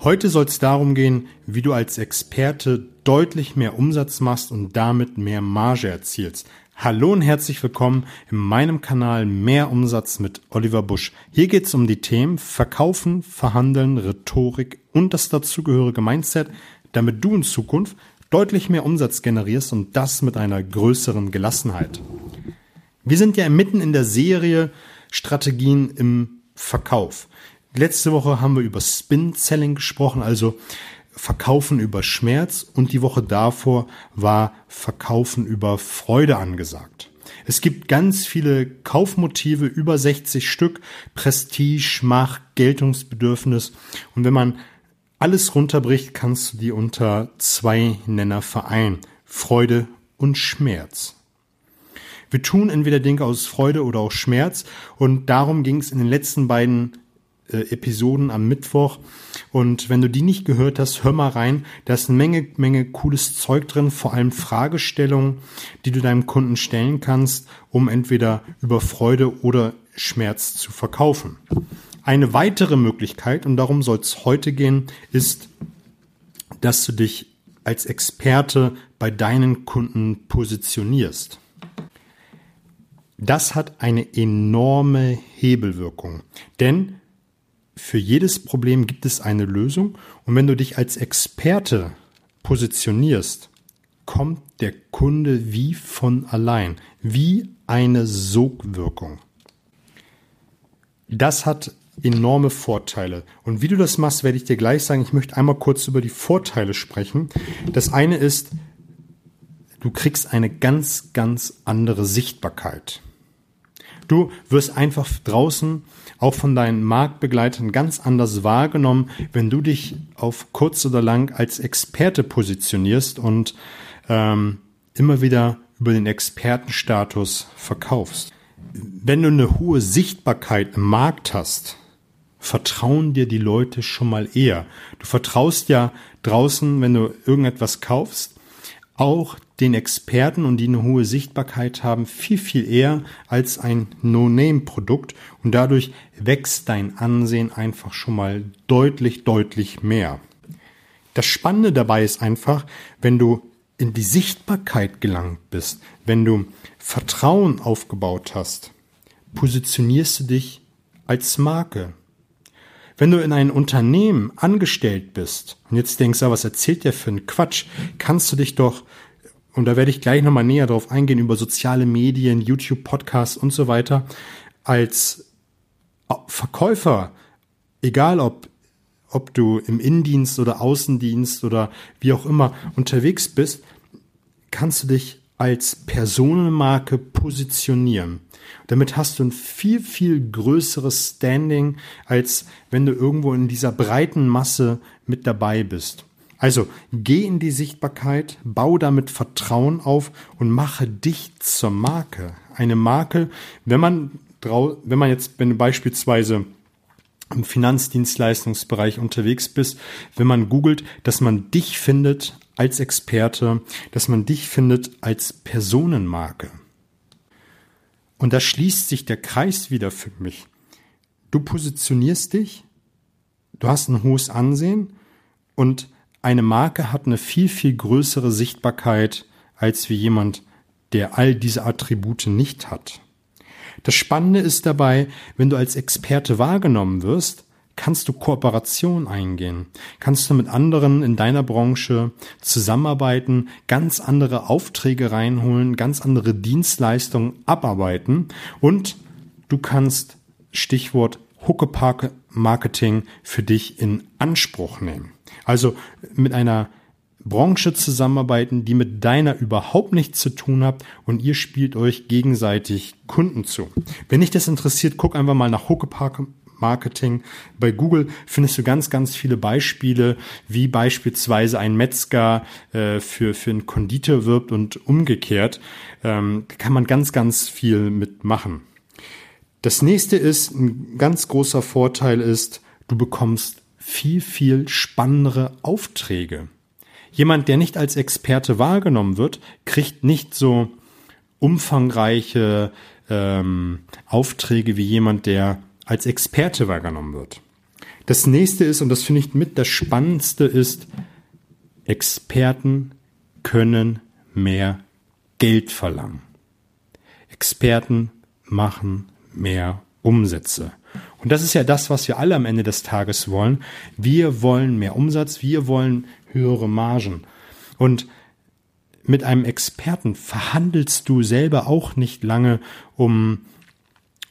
Heute soll es darum gehen, wie du als Experte deutlich mehr Umsatz machst und damit mehr Marge erzielst. Hallo und herzlich willkommen in meinem Kanal Mehr Umsatz mit Oliver Busch. Hier geht es um die Themen Verkaufen, Verhandeln, Rhetorik und das dazugehörige Mindset, damit du in Zukunft deutlich mehr Umsatz generierst und das mit einer größeren Gelassenheit. Wir sind ja mitten in der Serie Strategien im Verkauf. Letzte Woche haben wir über Spin Selling gesprochen, also Verkaufen über Schmerz und die Woche davor war Verkaufen über Freude angesagt. Es gibt ganz viele Kaufmotive, über 60 Stück, Prestige, Macht, Geltungsbedürfnis und wenn man alles runterbricht, kannst du die unter zwei Nenner vereinen. Freude und Schmerz. Wir tun entweder Dinge aus Freude oder aus Schmerz und darum ging es in den letzten beiden äh, Episoden am Mittwoch. Und wenn du die nicht gehört hast, hör mal rein. Da ist eine Menge, Menge cooles Zeug drin, vor allem Fragestellungen, die du deinem Kunden stellen kannst, um entweder über Freude oder Schmerz zu verkaufen. Eine weitere Möglichkeit, und darum soll es heute gehen, ist, dass du dich als Experte bei deinen Kunden positionierst. Das hat eine enorme Hebelwirkung. Denn für jedes Problem gibt es eine Lösung und wenn du dich als Experte positionierst, kommt der Kunde wie von allein, wie eine Sogwirkung. Das hat enorme Vorteile. Und wie du das machst, werde ich dir gleich sagen. Ich möchte einmal kurz über die Vorteile sprechen. Das eine ist, du kriegst eine ganz, ganz andere Sichtbarkeit. Du wirst einfach draußen auch von deinen Marktbegleitern ganz anders wahrgenommen, wenn du dich auf kurz oder lang als Experte positionierst und ähm, immer wieder über den Expertenstatus verkaufst. Wenn du eine hohe Sichtbarkeit im Markt hast, vertrauen dir die Leute schon mal eher. Du vertraust ja draußen, wenn du irgendetwas kaufst, auch den Experten und die eine hohe Sichtbarkeit haben, viel, viel eher als ein No-Name-Produkt und dadurch wächst dein Ansehen einfach schon mal deutlich, deutlich mehr. Das Spannende dabei ist einfach, wenn du in die Sichtbarkeit gelangt bist, wenn du Vertrauen aufgebaut hast, positionierst du dich als Marke. Wenn du in einem Unternehmen angestellt bist und jetzt denkst, ah, was erzählt der für einen Quatsch, kannst du dich doch, und da werde ich gleich nochmal näher drauf eingehen, über soziale Medien, YouTube, Podcasts und so weiter, als Verkäufer, egal ob, ob du im Innendienst oder Außendienst oder wie auch immer unterwegs bist, kannst du dich als Personenmarke positionieren. Damit hast du ein viel, viel größeres Standing, als wenn du irgendwo in dieser breiten Masse mit dabei bist. Also geh in die Sichtbarkeit, bau damit Vertrauen auf und mache dich zur Marke. Eine Marke, wenn man, wenn man jetzt, wenn du beispielsweise im Finanzdienstleistungsbereich unterwegs bist, wenn man googelt, dass man dich findet als Experte, dass man dich findet als Personenmarke. Und da schließt sich der Kreis wieder für mich. Du positionierst dich, du hast ein hohes Ansehen und eine Marke hat eine viel, viel größere Sichtbarkeit als wie jemand, der all diese Attribute nicht hat. Das Spannende ist dabei, wenn du als Experte wahrgenommen wirst, kannst du Kooperation eingehen, kannst du mit anderen in deiner Branche zusammenarbeiten, ganz andere Aufträge reinholen, ganz andere Dienstleistungen abarbeiten und du kannst Stichwort Huckepark Marketing für dich in Anspruch nehmen. Also mit einer Branche zusammenarbeiten, die mit deiner überhaupt nichts zu tun hat und ihr spielt euch gegenseitig Kunden zu. Wenn dich das interessiert, guck einfach mal nach Huckepark Marketing. Bei Google findest du ganz, ganz viele Beispiele, wie beispielsweise ein Metzger äh, für, für einen Konditor wirbt und umgekehrt. Ähm, kann man ganz, ganz viel mitmachen. Das nächste ist, ein ganz großer Vorteil ist, du bekommst viel, viel spannendere Aufträge. Jemand, der nicht als Experte wahrgenommen wird, kriegt nicht so umfangreiche ähm, Aufträge wie jemand, der als Experte wahrgenommen wird. Das nächste ist, und das finde ich mit das Spannendste ist, Experten können mehr Geld verlangen. Experten machen mehr Umsätze. Und das ist ja das, was wir alle am Ende des Tages wollen. Wir wollen mehr Umsatz, wir wollen höhere Margen. Und mit einem Experten verhandelst du selber auch nicht lange um,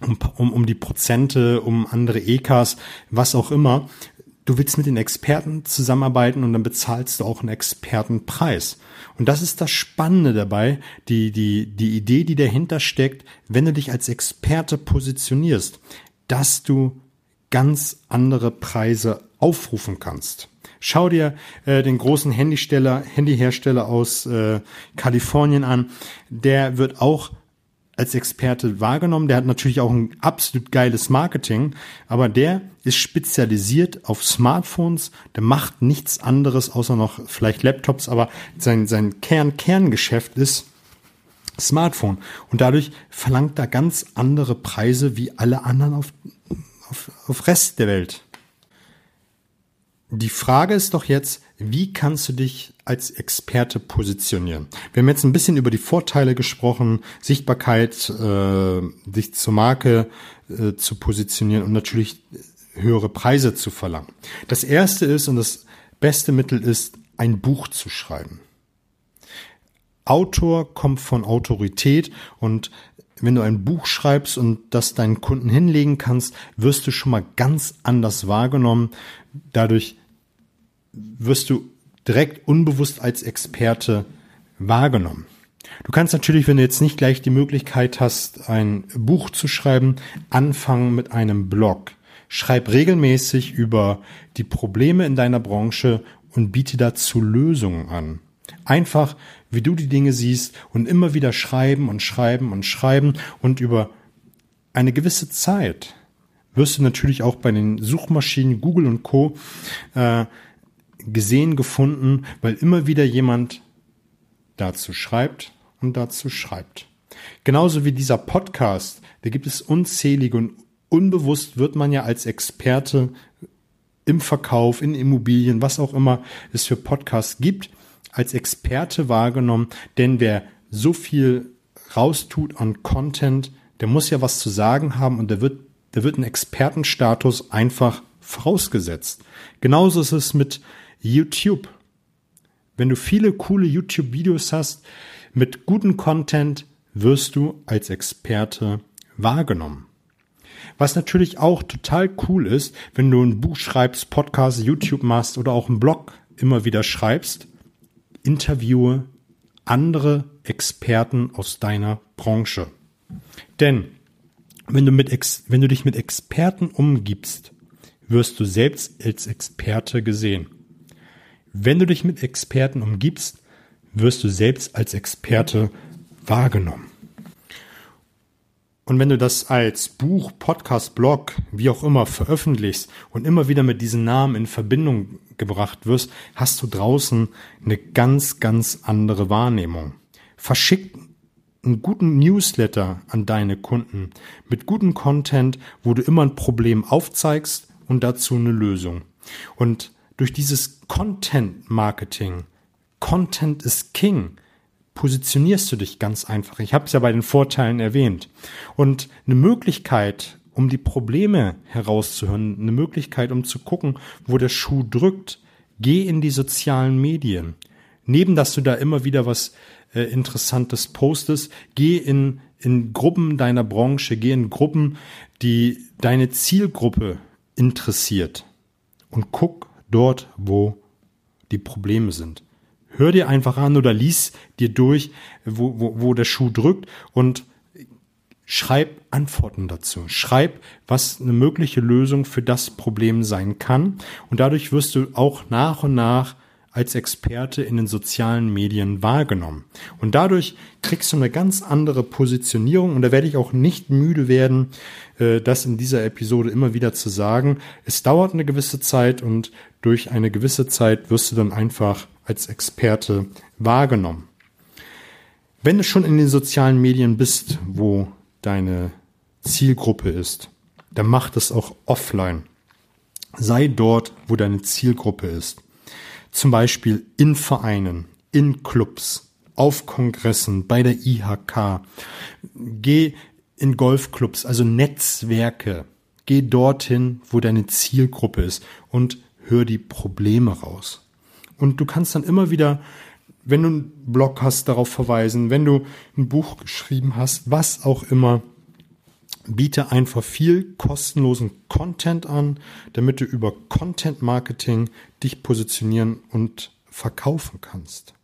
um, um, um die Prozente, um andere EKs, was auch immer. Du willst mit den Experten zusammenarbeiten und dann bezahlst du auch einen Expertenpreis. Und das ist das Spannende dabei, die, die, die Idee, die dahinter steckt, wenn du dich als Experte positionierst, dass du ganz andere Preise aufrufen kannst. Schau dir äh, den großen Handysteller, Handyhersteller aus äh, Kalifornien an. Der wird auch als Experte wahrgenommen. Der hat natürlich auch ein absolut geiles Marketing, aber der ist spezialisiert auf Smartphones. Der macht nichts anderes außer noch vielleicht Laptops, aber sein, sein Kern, Kerngeschäft ist Smartphone. Und dadurch verlangt er ganz andere Preise wie alle anderen auf, auf, auf Rest der Welt. Die Frage ist doch jetzt, wie kannst du dich als Experte positionieren? Wir haben jetzt ein bisschen über die Vorteile gesprochen, Sichtbarkeit, äh, sich zur Marke äh, zu positionieren und natürlich höhere Preise zu verlangen. Das erste ist und das beste Mittel ist, ein Buch zu schreiben. Autor kommt von Autorität und wenn du ein Buch schreibst und das deinen Kunden hinlegen kannst, wirst du schon mal ganz anders wahrgenommen. Dadurch wirst du direkt unbewusst als Experte wahrgenommen. Du kannst natürlich, wenn du jetzt nicht gleich die Möglichkeit hast, ein Buch zu schreiben, anfangen mit einem Blog. Schreib regelmäßig über die Probleme in deiner Branche und biete dazu Lösungen an. Einfach, wie du die Dinge siehst und immer wieder schreiben und schreiben und schreiben und über eine gewisse Zeit wirst du natürlich auch bei den Suchmaschinen Google und Co. Äh, gesehen, gefunden, weil immer wieder jemand dazu schreibt und dazu schreibt. Genauso wie dieser Podcast, da gibt es unzählige und unbewusst wird man ja als Experte im Verkauf, in Immobilien, was auch immer es für Podcasts gibt, als Experte wahrgenommen, denn wer so viel raustut an Content, der muss ja was zu sagen haben und der wird, der wird einen Expertenstatus einfach vorausgesetzt. Genauso ist es mit YouTube. Wenn du viele coole YouTube-Videos hast mit gutem Content, wirst du als Experte wahrgenommen. Was natürlich auch total cool ist, wenn du ein Buch schreibst, Podcast, YouTube machst oder auch einen Blog immer wieder schreibst, interviewe andere Experten aus deiner Branche. Denn wenn du, mit wenn du dich mit Experten umgibst, wirst du selbst als Experte gesehen. Wenn du dich mit Experten umgibst, wirst du selbst als Experte wahrgenommen. Und wenn du das als Buch, Podcast, Blog, wie auch immer veröffentlichst und immer wieder mit diesen Namen in Verbindung gebracht wirst, hast du draußen eine ganz, ganz andere Wahrnehmung. Verschick einen guten Newsletter an deine Kunden mit gutem Content, wo du immer ein Problem aufzeigst und dazu eine Lösung. Und durch dieses Content Marketing, Content is King, positionierst du dich ganz einfach. Ich habe es ja bei den Vorteilen erwähnt. Und eine Möglichkeit, um die Probleme herauszuhören, eine Möglichkeit, um zu gucken, wo der Schuh drückt, geh in die sozialen Medien. Neben, dass du da immer wieder was äh, Interessantes postest, geh in, in Gruppen deiner Branche, geh in Gruppen, die deine Zielgruppe interessiert und guck, dort, wo die Probleme sind. Hör dir einfach an oder lies dir durch, wo, wo, wo der Schuh drückt und schreib Antworten dazu. Schreib, was eine mögliche Lösung für das Problem sein kann. Und dadurch wirst du auch nach und nach als Experte in den sozialen Medien wahrgenommen. Und dadurch kriegst du eine ganz andere Positionierung. Und da werde ich auch nicht müde werden, äh, das in dieser Episode immer wieder zu sagen. Es dauert eine gewisse Zeit und durch eine gewisse Zeit wirst du dann einfach als Experte wahrgenommen. Wenn du schon in den sozialen Medien bist, wo deine Zielgruppe ist, dann mach das auch offline. Sei dort, wo deine Zielgruppe ist. Zum Beispiel in Vereinen, in Clubs, auf Kongressen, bei der IHK. Geh in Golfclubs, also Netzwerke. Geh dorthin, wo deine Zielgruppe ist und hör die Probleme raus. Und du kannst dann immer wieder, wenn du einen Blog hast, darauf verweisen, wenn du ein Buch geschrieben hast, was auch immer, biete einfach viel kostenlosen Content an, damit du über Content Marketing dich positionieren und verkaufen kannst.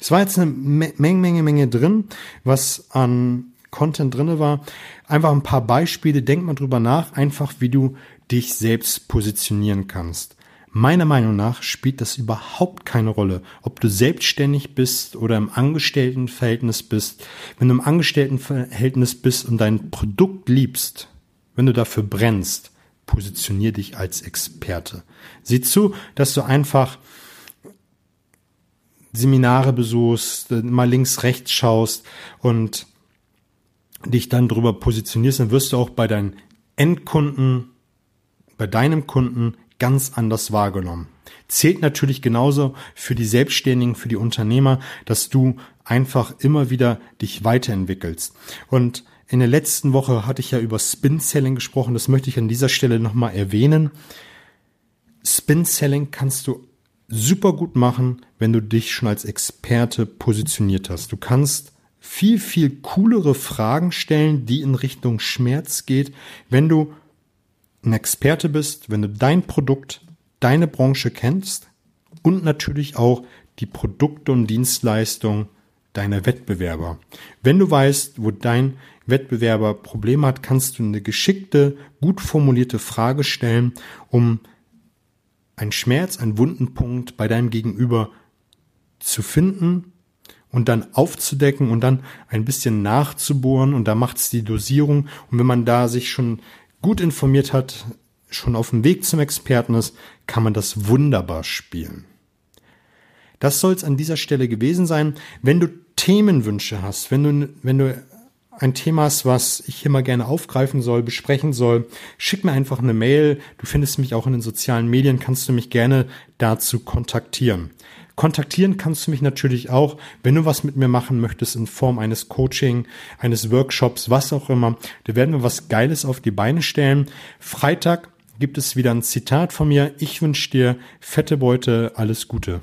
Es war jetzt eine Menge, Menge, Menge drin, was an Content drinne war. Einfach ein paar Beispiele. Denk mal drüber nach, einfach wie du dich selbst positionieren kannst. Meiner Meinung nach spielt das überhaupt keine Rolle, ob du selbstständig bist oder im Angestelltenverhältnis bist. Wenn du im Angestelltenverhältnis bist und dein Produkt liebst, wenn du dafür brennst, positionier dich als Experte. Sieh zu, dass du einfach Seminare besuchst, mal links, rechts schaust und dich dann darüber positionierst, dann wirst du auch bei deinen Endkunden, bei deinem Kunden ganz anders wahrgenommen. Zählt natürlich genauso für die Selbstständigen, für die Unternehmer, dass du einfach immer wieder dich weiterentwickelst. Und in der letzten Woche hatte ich ja über Spin Selling gesprochen. Das möchte ich an dieser Stelle nochmal erwähnen. Spin Selling kannst du super gut machen, wenn du dich schon als Experte positioniert hast. Du kannst viel, viel coolere Fragen stellen, die in Richtung Schmerz geht, wenn du ein Experte bist, wenn du dein Produkt, deine Branche kennst und natürlich auch die Produkte und Dienstleistungen deiner Wettbewerber. Wenn du weißt, wo dein Wettbewerber Probleme hat, kannst du eine geschickte, gut formulierte Frage stellen, um einen Schmerz, einen Wundenpunkt bei deinem Gegenüber zu finden und dann aufzudecken und dann ein bisschen nachzubohren und da macht es die Dosierung und wenn man da sich schon gut informiert hat, schon auf dem Weg zum Experten ist, kann man das wunderbar spielen. Das soll es an dieser Stelle gewesen sein. Wenn du Themenwünsche hast, wenn du, wenn du ein Thema hast, was ich hier mal gerne aufgreifen soll, besprechen soll, schick mir einfach eine Mail. Du findest mich auch in den sozialen Medien, kannst du mich gerne dazu kontaktieren. Kontaktieren kannst du mich natürlich auch, wenn du was mit mir machen möchtest in Form eines Coaching, eines Workshops, was auch immer. Da werden wir was Geiles auf die Beine stellen. Freitag gibt es wieder ein Zitat von mir. Ich wünsche dir fette Beute, alles Gute.